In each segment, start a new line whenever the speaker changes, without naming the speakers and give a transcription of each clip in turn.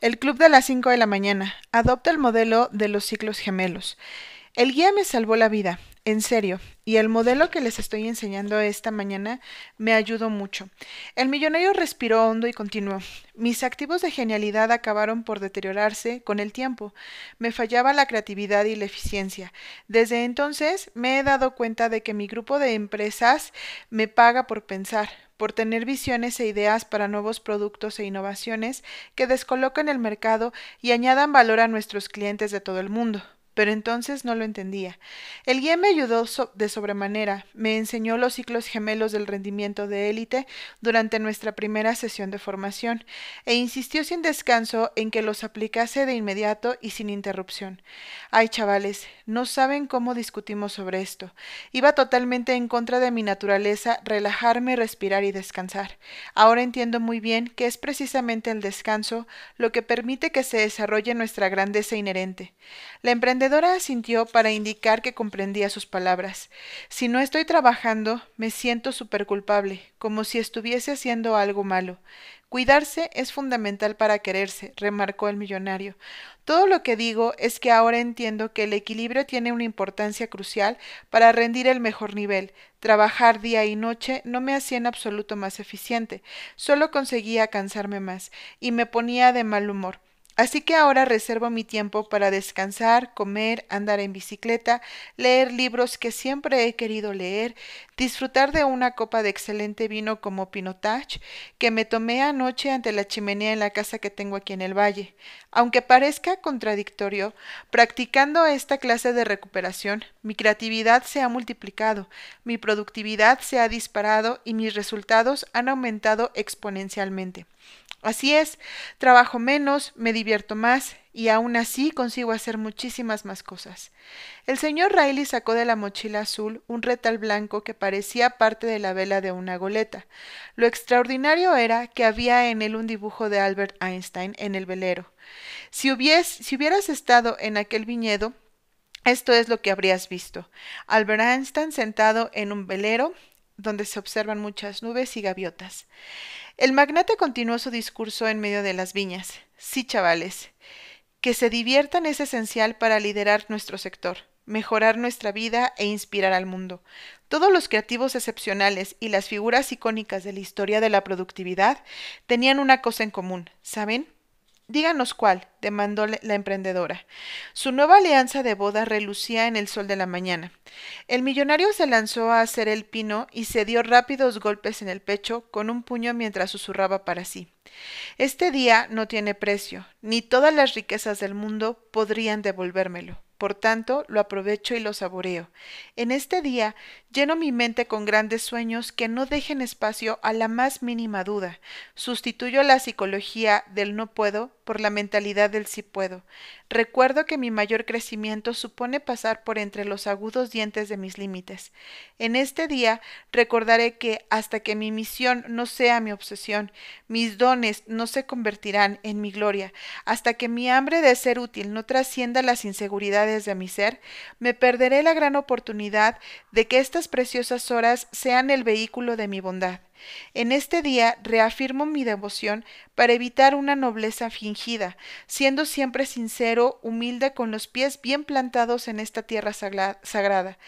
El club de las 5 de la mañana. Adopta el modelo de los ciclos gemelos. El guía me salvó la vida, en serio, y el modelo que les estoy enseñando esta mañana me ayudó mucho. El millonario respiró hondo y continuó. Mis activos de genialidad acabaron por deteriorarse con el tiempo. Me fallaba la creatividad y la eficiencia. Desde entonces me he dado cuenta de que mi grupo de empresas me paga por pensar, por tener visiones e ideas para nuevos productos e innovaciones que descoloquen el mercado y añadan valor a nuestros clientes de todo el mundo pero entonces no lo entendía. El guía me ayudó de sobremanera, me enseñó los ciclos gemelos del rendimiento de élite durante nuestra primera sesión de formación, e insistió sin descanso en que los aplicase de inmediato y sin interrupción. Ay, chavales, no saben cómo discutimos sobre esto. Iba totalmente en contra de mi naturaleza relajarme, respirar y descansar. Ahora entiendo muy bien que es precisamente el descanso lo que permite que se desarrolle nuestra grandeza inherente. La emprendedora asintió para indicar que comprendía sus palabras. Si no estoy trabajando, me siento súper culpable, como si estuviese haciendo algo malo. Cuidarse es fundamental para quererse, remarcó el millonario. Todo lo que digo es que ahora entiendo que el equilibrio tiene una importancia crucial para rendir el mejor nivel. Trabajar día y noche no me hacía en absoluto más eficiente, solo conseguía cansarme más y me ponía de mal humor. Así que ahora reservo mi tiempo para descansar, comer, andar en bicicleta, leer libros que siempre he querido leer, disfrutar de una copa de excelente vino como Pinotage que me tomé anoche ante la chimenea en la casa que tengo aquí en el valle. Aunque parezca contradictorio, practicando esta clase de recuperación, mi creatividad se ha multiplicado, mi productividad se ha disparado y mis resultados han aumentado exponencialmente. Así es, trabajo menos, me divierto más y aún así consigo hacer muchísimas más cosas. El señor Riley sacó de la mochila azul un retal blanco que parecía parte de la vela de una goleta. Lo extraordinario era que había en él un dibujo de Albert Einstein en el velero. Si, si hubieras estado en aquel viñedo, esto es lo que habrías visto. Albert Einstein sentado en un velero donde se observan muchas nubes y gaviotas. El magnate continuó su discurso en medio de las viñas. Sí, chavales, que se diviertan es esencial para liderar nuestro sector, mejorar nuestra vida e inspirar al mundo. Todos los creativos excepcionales y las figuras icónicas de la historia de la productividad tenían una cosa en común, ¿saben? Díganos cuál, demandó la emprendedora. Su nueva alianza de boda relucía en el sol de la mañana. El millonario se lanzó a hacer el pino y se dio rápidos golpes en el pecho con un puño mientras susurraba para sí. Este día no tiene precio, ni todas las riquezas del mundo podrían devolvérmelo. Por tanto, lo aprovecho y lo saboreo. En este día lleno mi mente con grandes sueños que no dejen espacio a la más mínima duda. Sustituyo la psicología del no puedo por la mentalidad del sí puedo. Recuerdo que mi mayor crecimiento supone pasar por entre los agudos dientes de mis límites. En este día recordaré que hasta que mi misión no sea mi obsesión, mis dones no se convertirán en mi gloria, hasta que mi hambre de ser útil no trascienda las inseguridades de mi ser, me perderé la gran oportunidad de que estas preciosas horas sean el vehículo de mi bondad. En este día reafirmo mi devoción para evitar una nobleza fingida, siendo siempre sincero, humilde, con los pies bien plantados en esta tierra sagrada.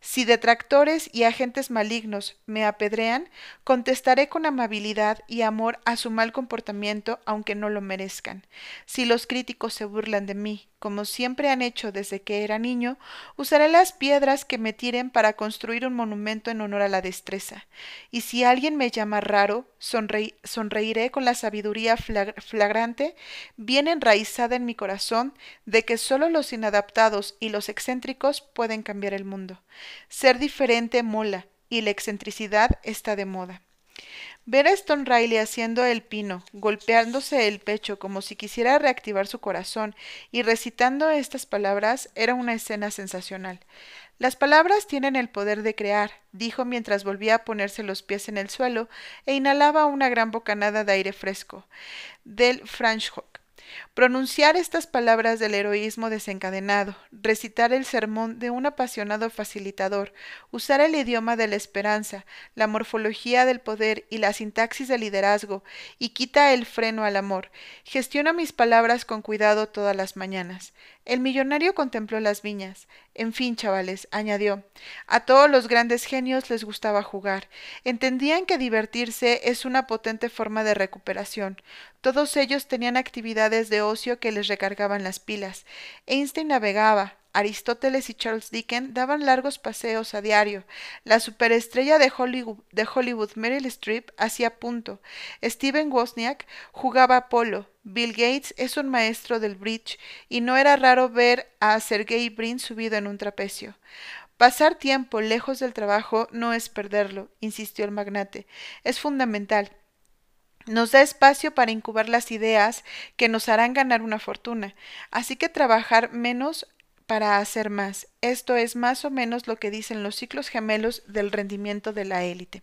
Si detractores y agentes malignos me apedrean, contestaré con amabilidad y amor a su mal comportamiento, aunque no lo merezcan. Si los críticos se burlan de mí, como siempre han hecho desde que era niño, usaré las piedras que me tiren para construir un monumento en honor a la destreza. Y si alguien me llama raro, sonreiré con la sabiduría flagrante, bien enraizada en mi corazón, de que sólo los inadaptados y los excéntricos pueden cambiar el mundo. Ser diferente mola, y la excentricidad está de moda. Ver a Stone Riley haciendo el pino, golpeándose el pecho como si quisiera reactivar su corazón y recitando estas palabras era una escena sensacional. Las palabras tienen el poder de crear, dijo mientras volvía a ponerse los pies en el suelo e inhalaba una gran bocanada de aire fresco. Del Franschhoek. Pronunciar estas palabras del heroísmo desencadenado, recitar el sermón de un apasionado facilitador, usar el idioma de la esperanza, la morfología del poder y la sintaxis del liderazgo, y quita el freno al amor. Gestiona mis palabras con cuidado todas las mañanas. El millonario contempló las viñas. En fin, chavales, añadió, a todos los grandes genios les gustaba jugar. Entendían que divertirse es una potente forma de recuperación. Todos ellos tenían actividades de ocio que les recargaban las pilas. Einstein navegaba, Aristóteles y Charles Dickens daban largos paseos a diario. La superestrella de Hollywood, de Meryl Streep hacía punto. Steven Wozniak jugaba polo. Bill Gates es un maestro del bridge y no era raro ver a Sergey Brin subido en un trapecio. Pasar tiempo lejos del trabajo no es perderlo, insistió el magnate. Es fundamental. Nos da espacio para incubar las ideas que nos harán ganar una fortuna. Así que trabajar menos para hacer más. Esto es más o menos lo que dicen los ciclos gemelos del rendimiento de la élite.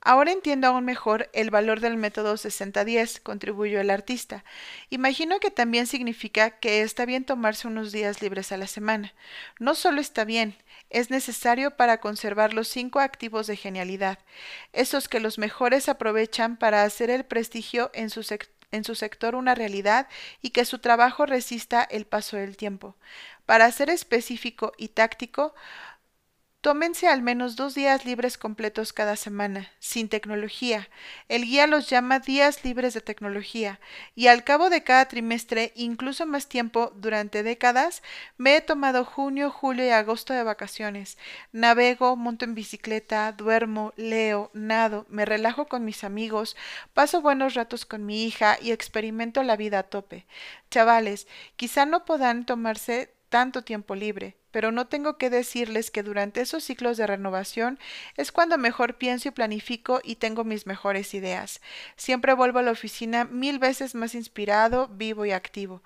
Ahora entiendo aún mejor el valor del método 60-10, contribuyó el artista. Imagino que también significa que está bien tomarse unos días libres a la semana. No solo está bien, es necesario para conservar los cinco activos de genialidad, esos que los mejores aprovechan para hacer el prestigio en su, en su sector una realidad y que su trabajo resista el paso del tiempo. Para ser específico y táctico, Tómense al menos dos días libres completos cada semana, sin tecnología. El guía los llama días libres de tecnología, y al cabo de cada trimestre, incluso más tiempo, durante décadas, me he tomado junio, julio y agosto de vacaciones. Navego, monto en bicicleta, duermo, leo, nado, me relajo con mis amigos, paso buenos ratos con mi hija y experimento la vida a tope. Chavales, quizá no puedan tomarse tanto tiempo libre, pero no tengo que decirles que durante esos ciclos de renovación es cuando mejor pienso y planifico y tengo mis mejores ideas. Siempre vuelvo a la oficina mil veces más inspirado, vivo y activo.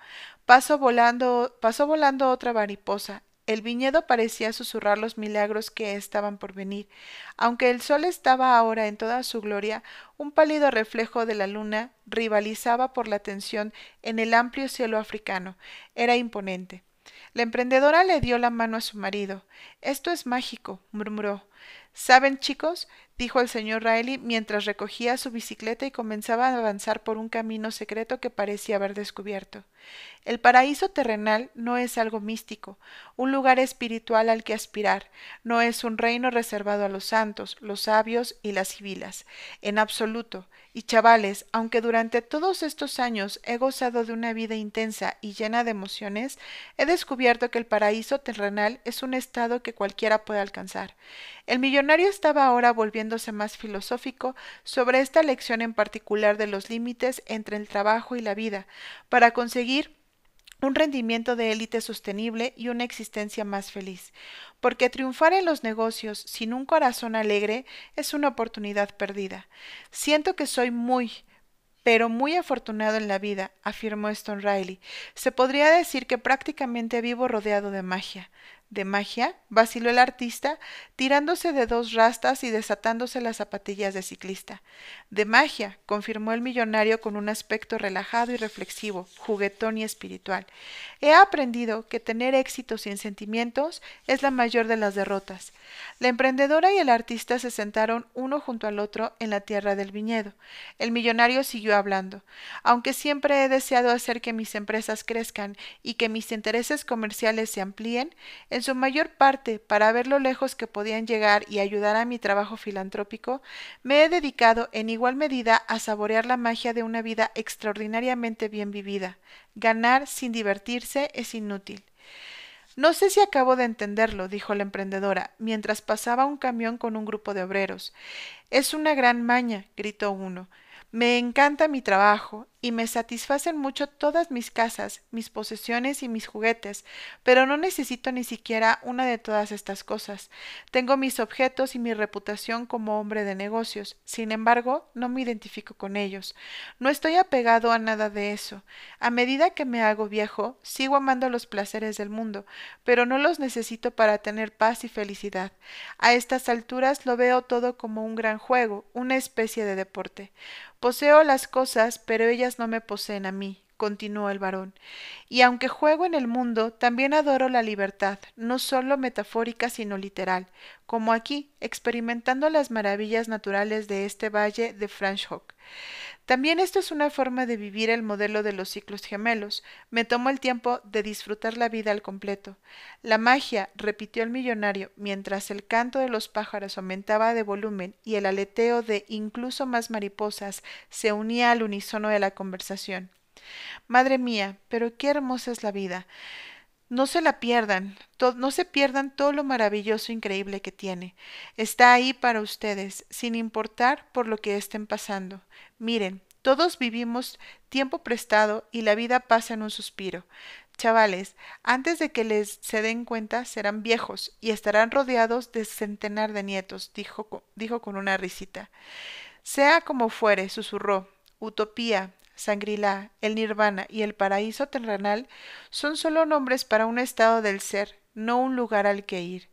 Volando, pasó volando otra mariposa. El viñedo parecía susurrar los milagros que estaban por venir. Aunque el sol estaba ahora en toda su gloria, un pálido reflejo de la luna rivalizaba por la tensión en el amplio cielo africano. Era imponente. La emprendedora le dio la mano a su marido. Esto es mágico, murmuró. ¿Saben, chicos? Dijo el señor Riley mientras recogía su bicicleta y comenzaba a avanzar por un camino secreto que parecía haber descubierto. El paraíso terrenal no es algo místico, un lugar espiritual al que aspirar, no es un reino reservado a los santos, los sabios y las civilas, en absoluto. Y chavales, aunque durante todos estos años he gozado de una vida intensa y llena de emociones, he descubierto que el paraíso terrenal es un estado que cualquiera puede alcanzar. El millonario estaba ahora más filosófico sobre esta lección en particular de los límites entre el trabajo y la vida, para conseguir un rendimiento de élite sostenible y una existencia más feliz, porque triunfar en los negocios sin un corazón alegre es una oportunidad perdida. Siento que soy muy, pero muy afortunado en la vida, afirmó Stone Riley. Se podría decir que prácticamente vivo rodeado de magia. ¿De magia? vaciló el artista, tirándose de dos rastas y desatándose las zapatillas de ciclista. De magia, confirmó el millonario con un aspecto relajado y reflexivo, juguetón y espiritual. He aprendido que tener éxito sin sentimientos es la mayor de las derrotas. La emprendedora y el artista se sentaron uno junto al otro en la tierra del viñedo. El millonario siguió hablando. Aunque siempre he deseado hacer que mis empresas crezcan y que mis intereses comerciales se amplíen, en su mayor parte para ver lo lejos que podían llegar y ayudar a mi trabajo filantrópico, me he dedicado en igual medida a saborear la magia de una vida extraordinariamente bien vivida. Ganar sin divertirse es inútil. No sé si acabo de entenderlo, dijo la emprendedora, mientras pasaba un camión con un grupo de obreros. Es una gran maña, gritó uno. Me encanta mi trabajo y me satisfacen mucho todas mis casas, mis posesiones y mis juguetes, pero no necesito ni siquiera una de todas estas cosas. Tengo mis objetos y mi reputación como hombre de negocios. Sin embargo, no me identifico con ellos. No estoy apegado a nada de eso. A medida que me hago viejo, sigo amando los placeres del mundo, pero no los necesito para tener paz y felicidad. A estas alturas lo veo todo como un gran juego, una especie de deporte. Poseo las cosas, pero ellas no me poseen a mí. Continuó el varón, y aunque juego en el mundo, también adoro la libertad, no sólo metafórica, sino literal, como aquí, experimentando las maravillas naturales de este valle de Franschhoek. También esto es una forma de vivir el modelo de los ciclos gemelos. Me tomo el tiempo de disfrutar la vida al completo. La magia, repitió el millonario, mientras el canto de los pájaros aumentaba de volumen y el aleteo de incluso más mariposas se unía al unísono de la conversación. Madre mía, pero qué hermosa es la vida. No se la pierdan, no se pierdan todo lo maravilloso e increíble que tiene. Está ahí para ustedes, sin importar por lo que estén pasando. Miren, todos vivimos tiempo prestado y la vida pasa en un suspiro. Chavales, antes de que les se den cuenta, serán viejos y estarán rodeados de centenar de nietos, dijo, dijo con una risita. Sea como fuere, susurró. Utopía, Sangrilá, el nirvana y el paraíso terrenal son solo nombres para un estado del ser, no un lugar al que ir.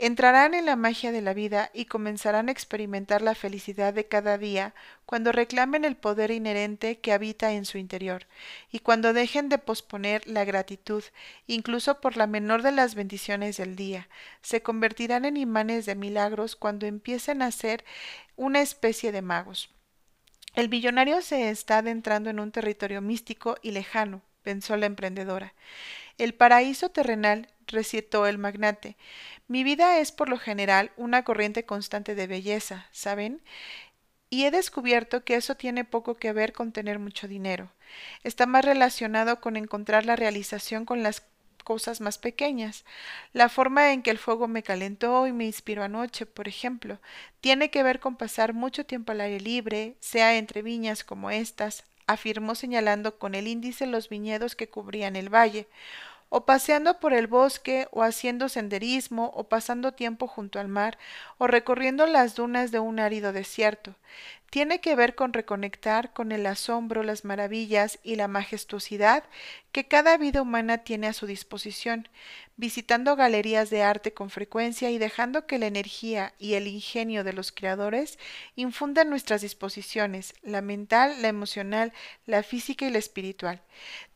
Entrarán en la magia de la vida y comenzarán a experimentar la felicidad de cada día cuando reclamen el poder inherente que habita en su interior y cuando dejen de posponer la gratitud, incluso por la menor de las bendiciones del día. Se convertirán en imanes de milagros cuando empiecen a ser una especie de magos. El billonario se está adentrando en un territorio místico y lejano, pensó la emprendedora. El paraíso terrenal, recitó el magnate. Mi vida es por lo general una corriente constante de belleza, ¿saben? Y he descubierto que eso tiene poco que ver con tener mucho dinero. Está más relacionado con encontrar la realización con las cosas más pequeñas. La forma en que el fuego me calentó y me inspiró anoche, por ejemplo, tiene que ver con pasar mucho tiempo al aire libre, sea entre viñas como estas, afirmó señalando con el índice los viñedos que cubrían el valle, o paseando por el bosque, o haciendo senderismo, o pasando tiempo junto al mar, o recorriendo las dunas de un árido desierto. Tiene que ver con reconectar con el asombro, las maravillas y la majestuosidad que cada vida humana tiene a su disposición, visitando galerías de arte con frecuencia y dejando que la energía y el ingenio de los creadores infundan nuestras disposiciones, la mental, la emocional, la física y la espiritual.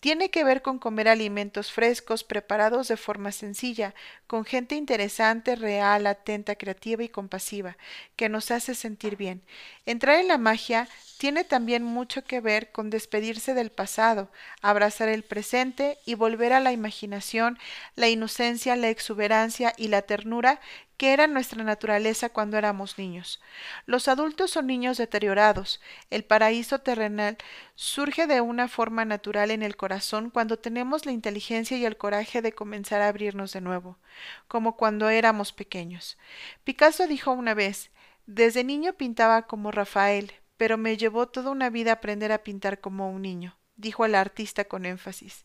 Tiene que ver con comer alimentos frescos preparados de forma sencilla, con gente interesante, real, atenta, creativa y compasiva, que nos hace sentir bien. Entrar la magia tiene también mucho que ver con despedirse del pasado, abrazar el presente y volver a la imaginación, la inocencia, la exuberancia y la ternura que era nuestra naturaleza cuando éramos niños. Los adultos son niños deteriorados. El paraíso terrenal surge de una forma natural en el corazón cuando tenemos la inteligencia y el coraje de comenzar a abrirnos de nuevo, como cuando éramos pequeños. Picasso dijo una vez Desde niño pintaba como Rafael, pero me llevó toda una vida aprender a pintar como un niño, dijo el artista con énfasis.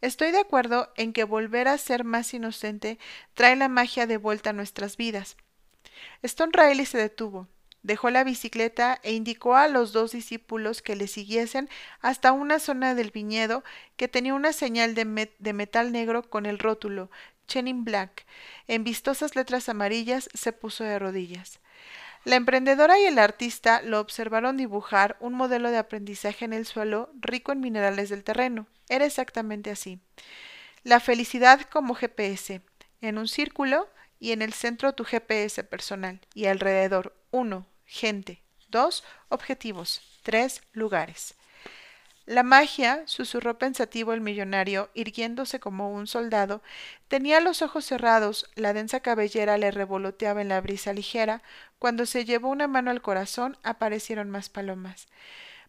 Estoy de acuerdo en que volver a ser más inocente trae la magia de vuelta a nuestras vidas. Stone Riley se detuvo, dejó la bicicleta e indicó a los dos discípulos que le siguiesen hasta una zona del viñedo que tenía una señal de, de metal negro con el rótulo Chenin Black. En vistosas letras amarillas se puso de rodillas. La emprendedora y el artista lo observaron dibujar un modelo de aprendizaje en el suelo rico en minerales del terreno. Era exactamente así. La felicidad como GPS. En un círculo y en el centro tu GPS personal. Y alrededor 1. Gente. 2. Objetivos. 3. Lugares. La magia, susurró pensativo el millonario, irguiéndose como un soldado, tenía los ojos cerrados, la densa cabellera le revoloteaba en la brisa ligera, cuando se llevó una mano al corazón aparecieron más palomas.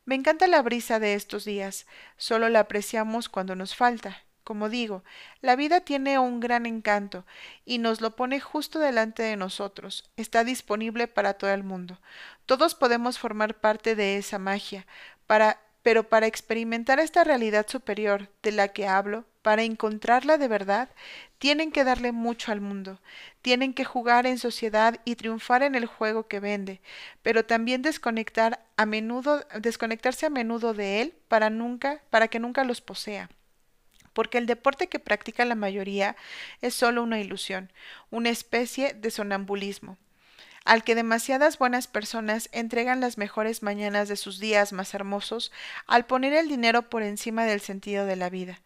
Me encanta la brisa de estos días, solo la apreciamos cuando nos falta. Como digo, la vida tiene un gran encanto y nos lo pone justo delante de nosotros. Está disponible para todo el mundo. Todos podemos formar parte de esa magia, para pero para experimentar esta realidad superior de la que hablo, para encontrarla de verdad, tienen que darle mucho al mundo, tienen que jugar en sociedad y triunfar en el juego que vende, pero también desconectar a menudo, desconectarse a menudo de él para nunca, para que nunca los posea porque el deporte que practica la mayoría es solo una ilusión, una especie de sonambulismo. Al que demasiadas buenas personas entregan las mejores mañanas de sus días más hermosos al poner el dinero por encima del sentido de la vida,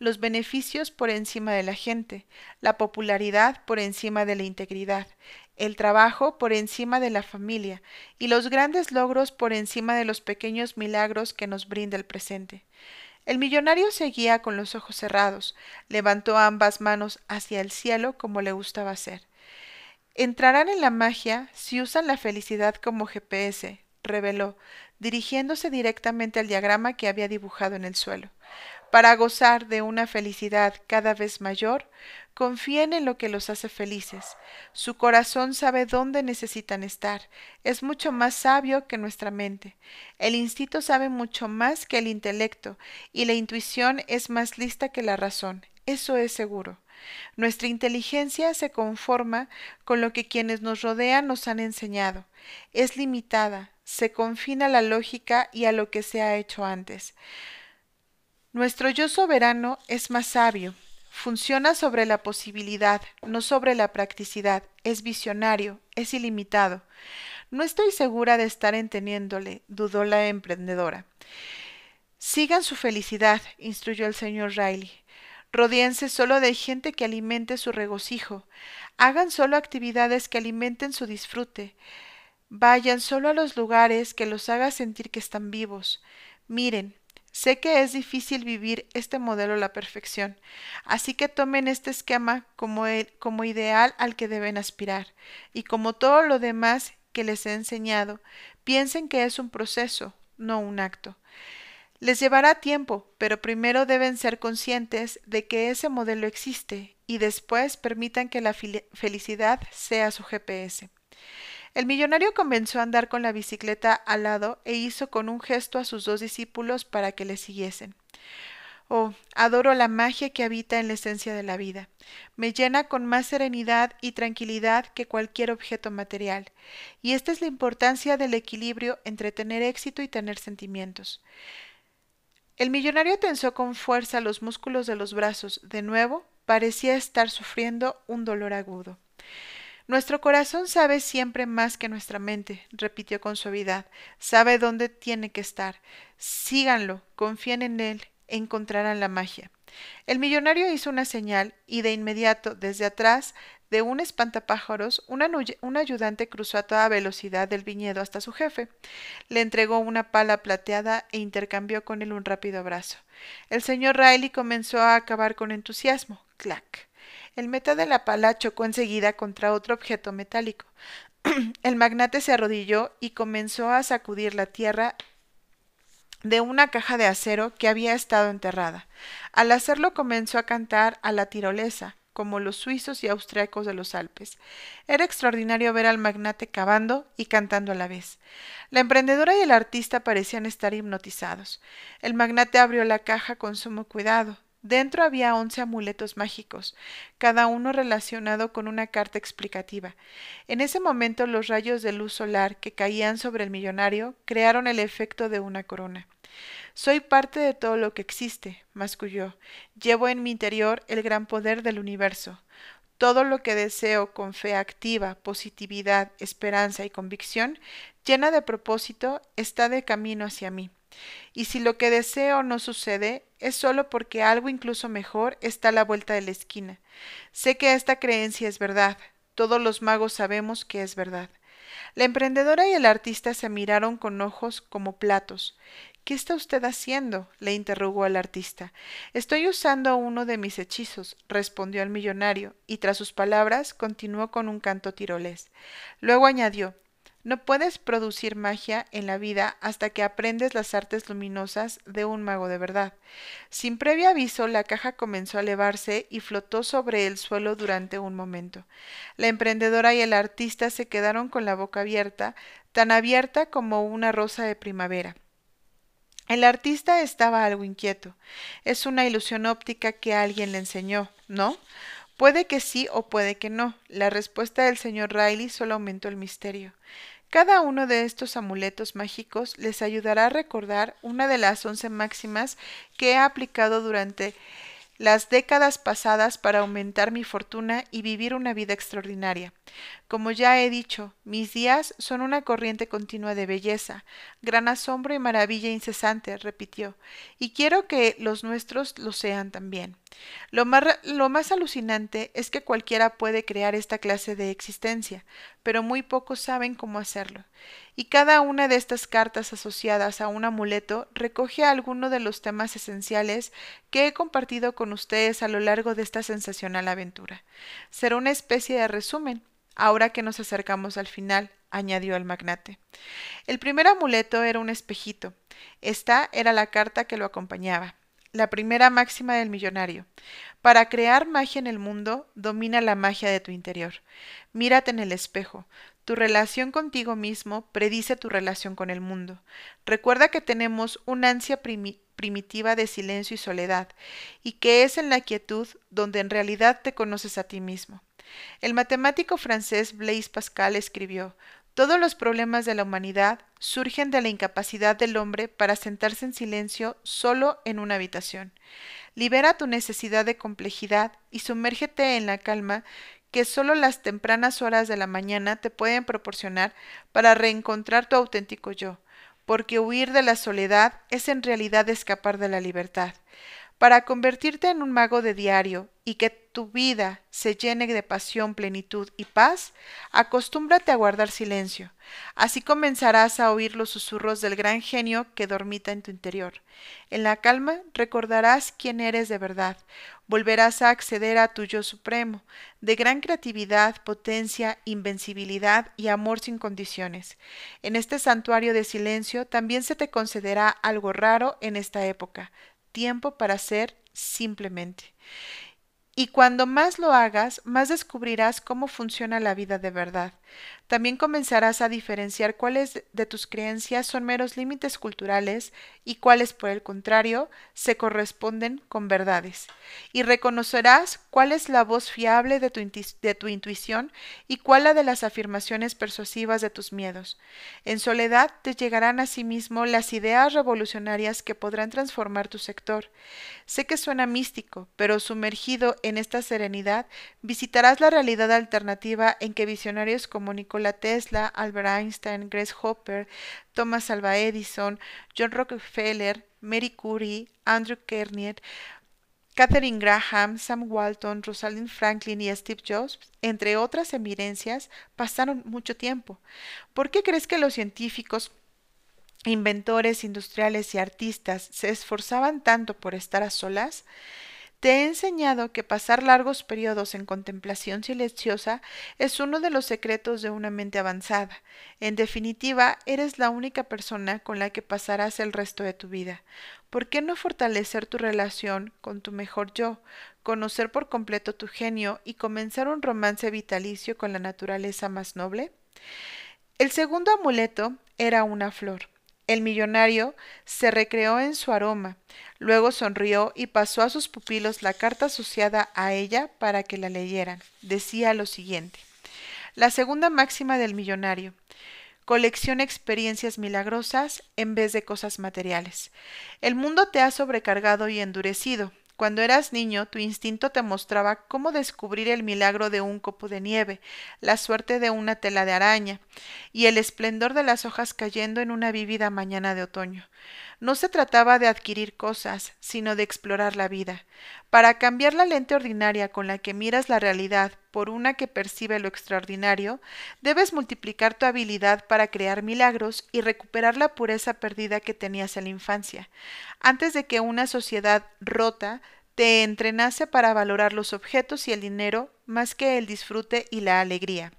los beneficios por encima de la gente, la popularidad por encima de la integridad, el trabajo por encima de la familia y los grandes logros por encima de los pequeños milagros que nos brinda el presente. El millonario seguía con los ojos cerrados, levantó ambas manos hacia el cielo como le gustaba hacer. Entrarán en la magia si usan la felicidad como GPS, reveló, dirigiéndose directamente al diagrama que había dibujado en el suelo. Para gozar de una felicidad cada vez mayor, confíen en lo que los hace felices. Su corazón sabe dónde necesitan estar. Es mucho más sabio que nuestra mente. El instinto sabe mucho más que el intelecto, y la intuición es más lista que la razón. Eso es seguro. Nuestra inteligencia se conforma con lo que quienes nos rodean nos han enseñado. Es limitada, se confina a la lógica y a lo que se ha hecho antes. Nuestro yo soberano es más sabio, funciona sobre la posibilidad, no sobre la practicidad, es visionario, es ilimitado. No estoy segura de estar entendiéndole, dudó la emprendedora. Sigan su felicidad, instruyó el señor Riley. Rodéense solo de gente que alimente su regocijo. Hagan solo actividades que alimenten su disfrute. Vayan solo a los lugares que los haga sentir que están vivos. Miren, Sé que es difícil vivir este modelo a la perfección, así que tomen este esquema como, el, como ideal al que deben aspirar, y como todo lo demás que les he enseñado, piensen que es un proceso, no un acto. Les llevará tiempo, pero primero deben ser conscientes de que ese modelo existe y después permitan que la felicidad sea su GPS. El millonario comenzó a andar con la bicicleta al lado e hizo con un gesto a sus dos discípulos para que le siguiesen. Oh, adoro la magia que habita en la esencia de la vida. Me llena con más serenidad y tranquilidad que cualquier objeto material. Y esta es la importancia del equilibrio entre tener éxito y tener sentimientos. El millonario tensó con fuerza los músculos de los brazos. De nuevo, parecía estar sufriendo un dolor agudo. Nuestro corazón sabe siempre más que nuestra mente, repitió con suavidad. Sabe dónde tiene que estar. Síganlo, confíen en él, encontrarán la magia. El millonario hizo una señal y de inmediato, desde atrás de un espantapájaros, un ayudante cruzó a toda velocidad del viñedo hasta su jefe. Le entregó una pala plateada e intercambió con él un rápido abrazo. El señor Riley comenzó a acabar con entusiasmo. Clac. El meta de la pala chocó enseguida contra otro objeto metálico. el magnate se arrodilló y comenzó a sacudir la tierra de una caja de acero que había estado enterrada. Al hacerlo comenzó a cantar a la tirolesa, como los suizos y austriacos de los Alpes. Era extraordinario ver al magnate cavando y cantando a la vez. La emprendedora y el artista parecían estar hipnotizados. El magnate abrió la caja con sumo cuidado, Dentro había once amuletos mágicos, cada uno relacionado con una carta explicativa. En ese momento los rayos de luz solar que caían sobre el millonario crearon el efecto de una corona. Soy parte de todo lo que existe, masculló. Llevo en mi interior el gran poder del universo. Todo lo que deseo con fe activa, positividad, esperanza y convicción, llena de propósito, está de camino hacia mí. Y si lo que deseo no sucede, es solo porque algo incluso mejor está a la vuelta de la esquina. Sé que esta creencia es verdad. Todos los magos sabemos que es verdad. La emprendedora y el artista se miraron con ojos como platos. ¿Qué está usted haciendo? le interrogó el artista. Estoy usando uno de mis hechizos, respondió el millonario, y tras sus palabras continuó con un canto tirolés. Luego añadió no puedes producir magia en la vida hasta que aprendes las artes luminosas de un mago de verdad. Sin previo aviso, la caja comenzó a elevarse y flotó sobre el suelo durante un momento. La emprendedora y el artista se quedaron con la boca abierta, tan abierta como una rosa de primavera. El artista estaba algo inquieto. Es una ilusión óptica que alguien le enseñó, ¿no? Puede que sí o puede que no. La respuesta del señor Riley solo aumentó el misterio. Cada uno de estos amuletos mágicos les ayudará a recordar una de las once máximas que he aplicado durante las décadas pasadas para aumentar mi fortuna y vivir una vida extraordinaria. Como ya he dicho, mis días son una corriente continua de belleza, gran asombro y maravilla incesante, repitió, y quiero que los nuestros lo sean también. Lo más, lo más alucinante es que cualquiera puede crear esta clase de existencia, pero muy pocos saben cómo hacerlo. Y cada una de estas cartas asociadas a un amuleto recoge alguno de los temas esenciales que he compartido con ustedes a lo largo de esta sensacional aventura. Será una especie de resumen, ahora que nos acercamos al final, añadió el magnate. El primer amuleto era un espejito. Esta era la carta que lo acompañaba. La primera máxima del millonario. Para crear magia en el mundo, domina la magia de tu interior. Mírate en el espejo. Tu relación contigo mismo predice tu relación con el mundo. Recuerda que tenemos una ansia primitiva de silencio y soledad, y que es en la quietud donde en realidad te conoces a ti mismo. El matemático francés Blaise Pascal escribió Todos los problemas de la humanidad surgen de la incapacidad del hombre para sentarse en silencio solo en una habitación. Libera tu necesidad de complejidad y sumérgete en la calma que solo las tempranas horas de la mañana te pueden proporcionar para reencontrar tu auténtico yo, porque huir de la soledad es en realidad escapar de la libertad. Para convertirte en un mago de diario y que tu vida se llene de pasión, plenitud y paz, acostúmbrate a guardar silencio. Así comenzarás a oír los susurros del gran genio que dormita en tu interior. En la calma recordarás quién eres de verdad, volverás a acceder a tu yo supremo, de gran creatividad, potencia, invencibilidad y amor sin condiciones. En este santuario de silencio también se te concederá algo raro en esta época, tiempo para ser simplemente. Y cuando más lo hagas, más descubrirás cómo funciona la vida de verdad. También comenzarás a diferenciar cuáles de tus creencias son meros límites culturales y cuáles, por el contrario, se corresponden con verdades. Y reconocerás cuál es la voz fiable de tu, de tu intuición y cuál la de las afirmaciones persuasivas de tus miedos. En soledad te llegarán asimismo las ideas revolucionarias que podrán transformar tu sector. Sé que suena místico, pero sumergido en esta serenidad, visitarás la realidad alternativa en que visionarios como Tesla, Albert Einstein, Grace Hopper, Thomas Alva Edison, John Rockefeller, Mary Curie, Andrew Kernier, Catherine Graham, Sam Walton, Rosalind Franklin y Steve Jobs, entre otras eminencias, pasaron mucho tiempo. ¿Por qué crees que los científicos inventores industriales y artistas se esforzaban tanto por estar a solas, te he enseñado que pasar largos periodos en contemplación silenciosa es uno de los secretos de una mente avanzada. En definitiva, eres la única persona con la que pasarás el resto de tu vida. ¿Por qué no fortalecer tu relación con tu mejor yo, conocer por completo tu genio y comenzar un romance vitalicio con la naturaleza más noble? El segundo amuleto era una flor. El millonario se recreó en su aroma, luego sonrió y pasó a sus pupilos la carta asociada a ella para que la leyeran. Decía lo siguiente. La segunda máxima del millonario. Colecciona experiencias milagrosas en vez de cosas materiales. El mundo te ha sobrecargado y endurecido, cuando eras niño, tu instinto te mostraba cómo descubrir el milagro de un copo de nieve, la suerte de una tela de araña, y el esplendor de las hojas cayendo en una vívida mañana de otoño. No se trataba de adquirir cosas, sino de explorar la vida. Para cambiar la lente ordinaria con la que miras la realidad por una que percibe lo extraordinario, debes multiplicar tu habilidad para crear milagros y recuperar la pureza perdida que tenías en la infancia, antes de que una sociedad rota te entrenase para valorar los objetos y el dinero más que el disfrute y la alegría.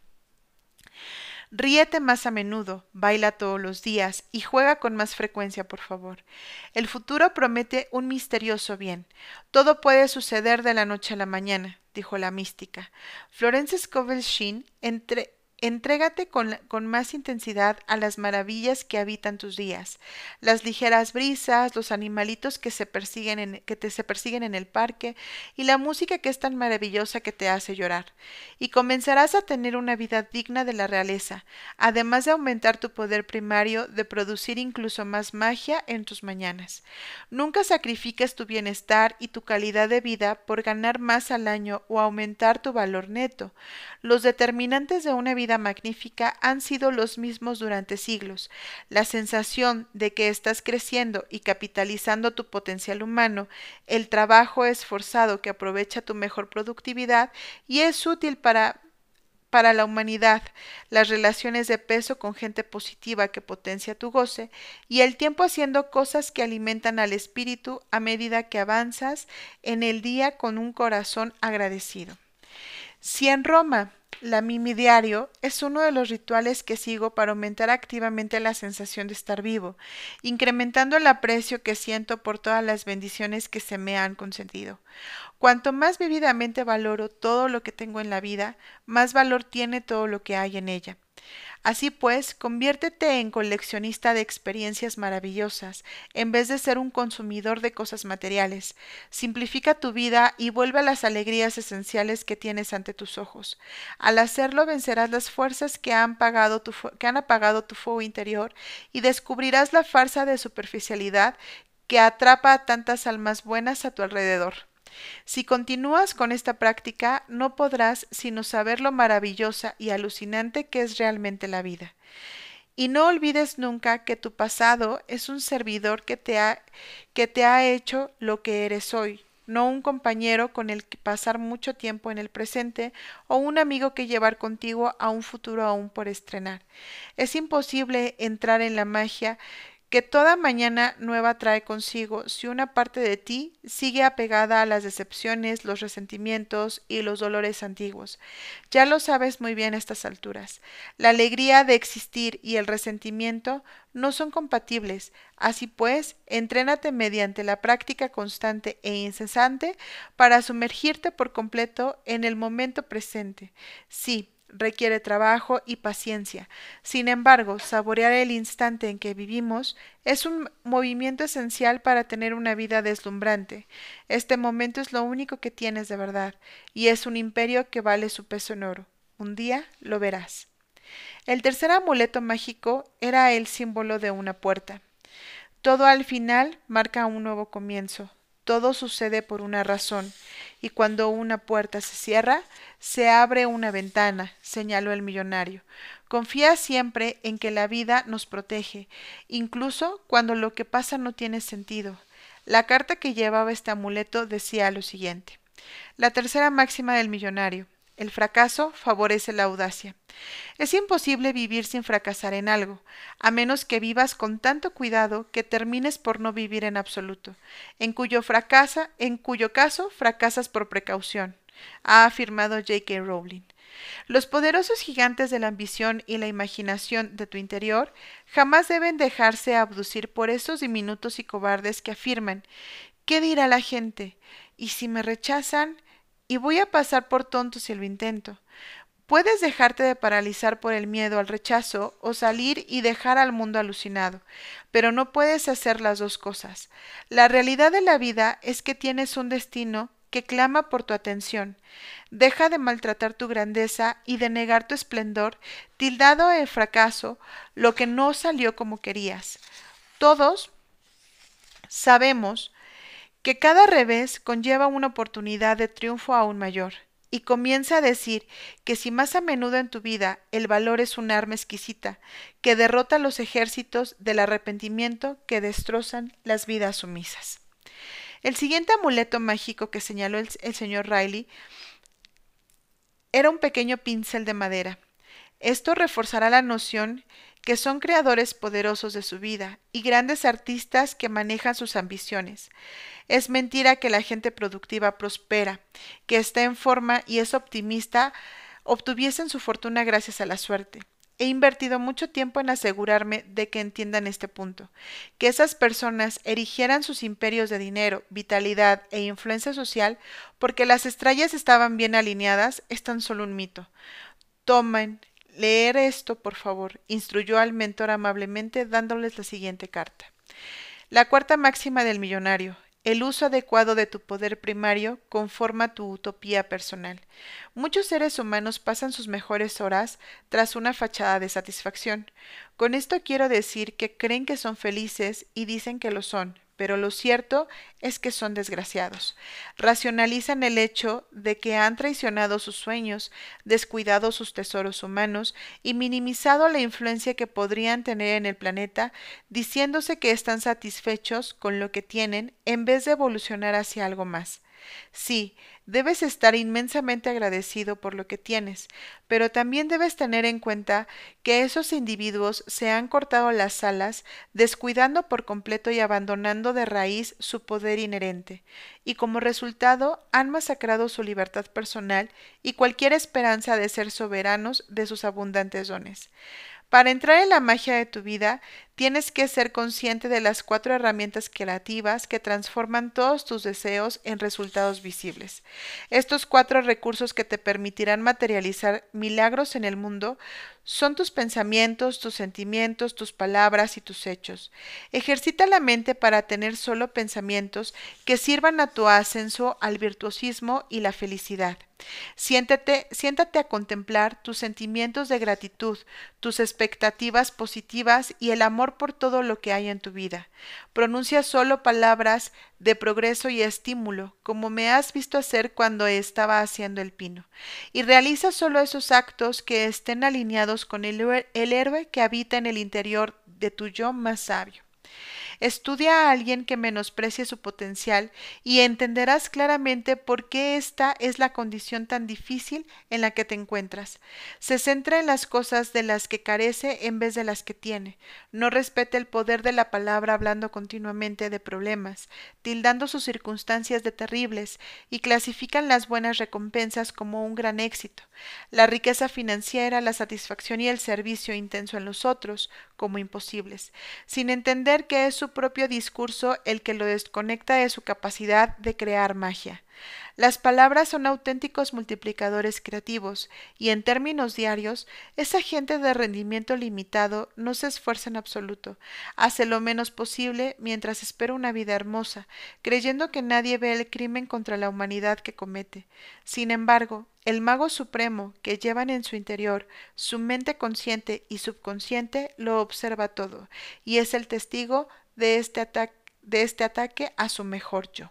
Ríete más a menudo, baila todos los días y juega con más frecuencia, por favor. El futuro promete un misterioso bien. Todo puede suceder de la noche a la mañana, dijo la mística. Florence Scovel entre Entrégate con, con, más intensidad a las maravillas que habitan tus días, las ligeras brisas, los animalitos que, se persiguen en, que te se persiguen en el parque y la música que es tan maravillosa que te hace llorar. Y comenzarás a tener una vida digna de la realeza, además de aumentar tu poder primario de producir incluso más magia en tus mañanas. Nunca sacrifiques tu bienestar y tu calidad de vida por ganar más al año o aumentar tu valor neto. Los determinantes de una vida magnífica han sido los mismos durante siglos. La sensación de que estás creciendo y capitalizando tu potencial humano, el trabajo esforzado que aprovecha tu mejor productividad y es útil para para la humanidad, las relaciones de peso con gente positiva que potencia tu goce y el tiempo haciendo cosas que alimentan al espíritu a medida que avanzas en el día con un corazón agradecido. Si en Roma la Mimi Diario es uno de los rituales que sigo para aumentar activamente la sensación de estar vivo, incrementando el aprecio que siento por todas las bendiciones que se me han concedido. Cuanto más vividamente valoro todo lo que tengo en la vida, más valor tiene todo lo que hay en ella. Así pues, conviértete en coleccionista de experiencias maravillosas, en vez de ser un consumidor de cosas materiales. Simplifica tu vida y vuelve a las alegrías esenciales que tienes ante tus ojos. Al hacerlo vencerás las fuerzas que han, apagado tu fuego interior y descubrirás la farsa de superficialidad que atrapa a tantas almas buenas a tu alrededor. Si continúas con esta práctica, no podrás sino saber lo maravillosa y alucinante que es realmente la vida. Y no olvides nunca que tu pasado es un servidor que te ha, que te ha hecho lo que eres hoy, no un compañero con el que pasar mucho tiempo en el presente o un amigo que llevar contigo a un futuro aún por estrenar. Es imposible entrar en la magia que toda mañana nueva trae consigo si una parte de ti sigue apegada a las decepciones, los resentimientos y los dolores antiguos. Ya lo sabes muy bien a estas alturas. La alegría de existir y el resentimiento no son compatibles. Así pues, entrénate mediante la práctica constante e incesante para sumergirte por completo en el momento presente. Sí, requiere trabajo y paciencia. Sin embargo, saborear el instante en que vivimos es un movimiento esencial para tener una vida deslumbrante. Este momento es lo único que tienes de verdad, y es un imperio que vale su peso en oro. Un día lo verás. El tercer amuleto mágico era el símbolo de una puerta. Todo al final marca un nuevo comienzo, todo sucede por una razón, y cuando una puerta se cierra, se abre una ventana, señaló el millonario. Confía siempre en que la vida nos protege, incluso cuando lo que pasa no tiene sentido. La carta que llevaba este amuleto decía lo siguiente. La tercera máxima del millonario. El fracaso favorece la audacia. Es imposible vivir sin fracasar en algo, a menos que vivas con tanto cuidado que termines por no vivir en absoluto, en cuyo fracasa, en cuyo caso fracasas por precaución, ha afirmado J.K. Rowling. Los poderosos gigantes de la ambición y la imaginación de tu interior jamás deben dejarse abducir por esos diminutos y cobardes que afirman ¿Qué dirá la gente? ¿Y si me rechazan? Y voy a pasar por tonto si lo intento. Puedes dejarte de paralizar por el miedo al rechazo o salir y dejar al mundo alucinado, pero no puedes hacer las dos cosas. La realidad de la vida es que tienes un destino que clama por tu atención. Deja de maltratar tu grandeza y de negar tu esplendor, tildado de fracaso lo que no salió como querías. Todos sabemos que cada revés conlleva una oportunidad de triunfo aún mayor, y comienza a decir que si más a menudo en tu vida el valor es un arma exquisita que derrota los ejércitos del arrepentimiento que destrozan las vidas sumisas. El siguiente amuleto mágico que señaló el, el señor Riley era un pequeño pincel de madera. Esto reforzará la noción que son creadores poderosos de su vida y grandes artistas que manejan sus ambiciones. Es mentira que la gente productiva prospera, que está en forma y es optimista, obtuviesen su fortuna gracias a la suerte. He invertido mucho tiempo en asegurarme de que entiendan este punto, que esas personas erigieran sus imperios de dinero, vitalidad e influencia social porque las estrellas estaban bien alineadas es tan solo un mito. Tomen leer esto, por favor, instruyó al mentor amablemente dándoles la siguiente carta. La cuarta máxima del millonario. El uso adecuado de tu poder primario conforma tu utopía personal. Muchos seres humanos pasan sus mejores horas tras una fachada de satisfacción. Con esto quiero decir que creen que son felices y dicen que lo son, pero lo cierto es que son desgraciados. Racionalizan el hecho de que han traicionado sus sueños, descuidado sus tesoros humanos y minimizado la influencia que podrían tener en el planeta, diciéndose que están satisfechos con lo que tienen en vez de evolucionar hacia algo más. Sí, debes estar inmensamente agradecido por lo que tienes, pero también debes tener en cuenta que esos individuos se han cortado las alas, descuidando por completo y abandonando de raíz su poder inherente, y como resultado han masacrado su libertad personal y cualquier esperanza de ser soberanos de sus abundantes dones. Para entrar en la magia de tu vida, tienes que ser consciente de las cuatro herramientas creativas que transforman todos tus deseos en resultados visibles. Estos cuatro recursos que te permitirán materializar milagros en el mundo son tus pensamientos, tus sentimientos, tus palabras y tus hechos. Ejercita la mente para tener solo pensamientos que sirvan a tu ascenso al virtuosismo y la felicidad. Siéntate, siéntate a contemplar tus sentimientos de gratitud, tus expectativas positivas y el amor por todo lo que hay en tu vida. Pronuncia solo palabras de progreso y estímulo, como me has visto hacer cuando estaba haciendo el pino, y realiza solo esos actos que estén alineados con el, el héroe que habita en el interior de tu yo más sabio. Estudia a alguien que menosprecie su potencial y entenderás claramente por qué esta es la condición tan difícil en la que te encuentras. Se centra en las cosas de las que carece en vez de las que tiene. No respeta el poder de la palabra hablando continuamente de problemas, tildando sus circunstancias de terribles y clasifican las buenas recompensas como un gran éxito, la riqueza financiera, la satisfacción y el servicio intenso en los otros como imposibles, sin entender que es su propio discurso el que lo desconecta de su capacidad de crear magia. Las palabras son auténticos multiplicadores creativos y en términos diarios, esa gente de rendimiento limitado no se esfuerza en absoluto, hace lo menos posible mientras espera una vida hermosa, creyendo que nadie ve el crimen contra la humanidad que comete. Sin embargo, el mago supremo que llevan en su interior, su mente consciente y subconsciente lo observa todo y es el testigo de este, ataque, de este ataque a su mejor yo.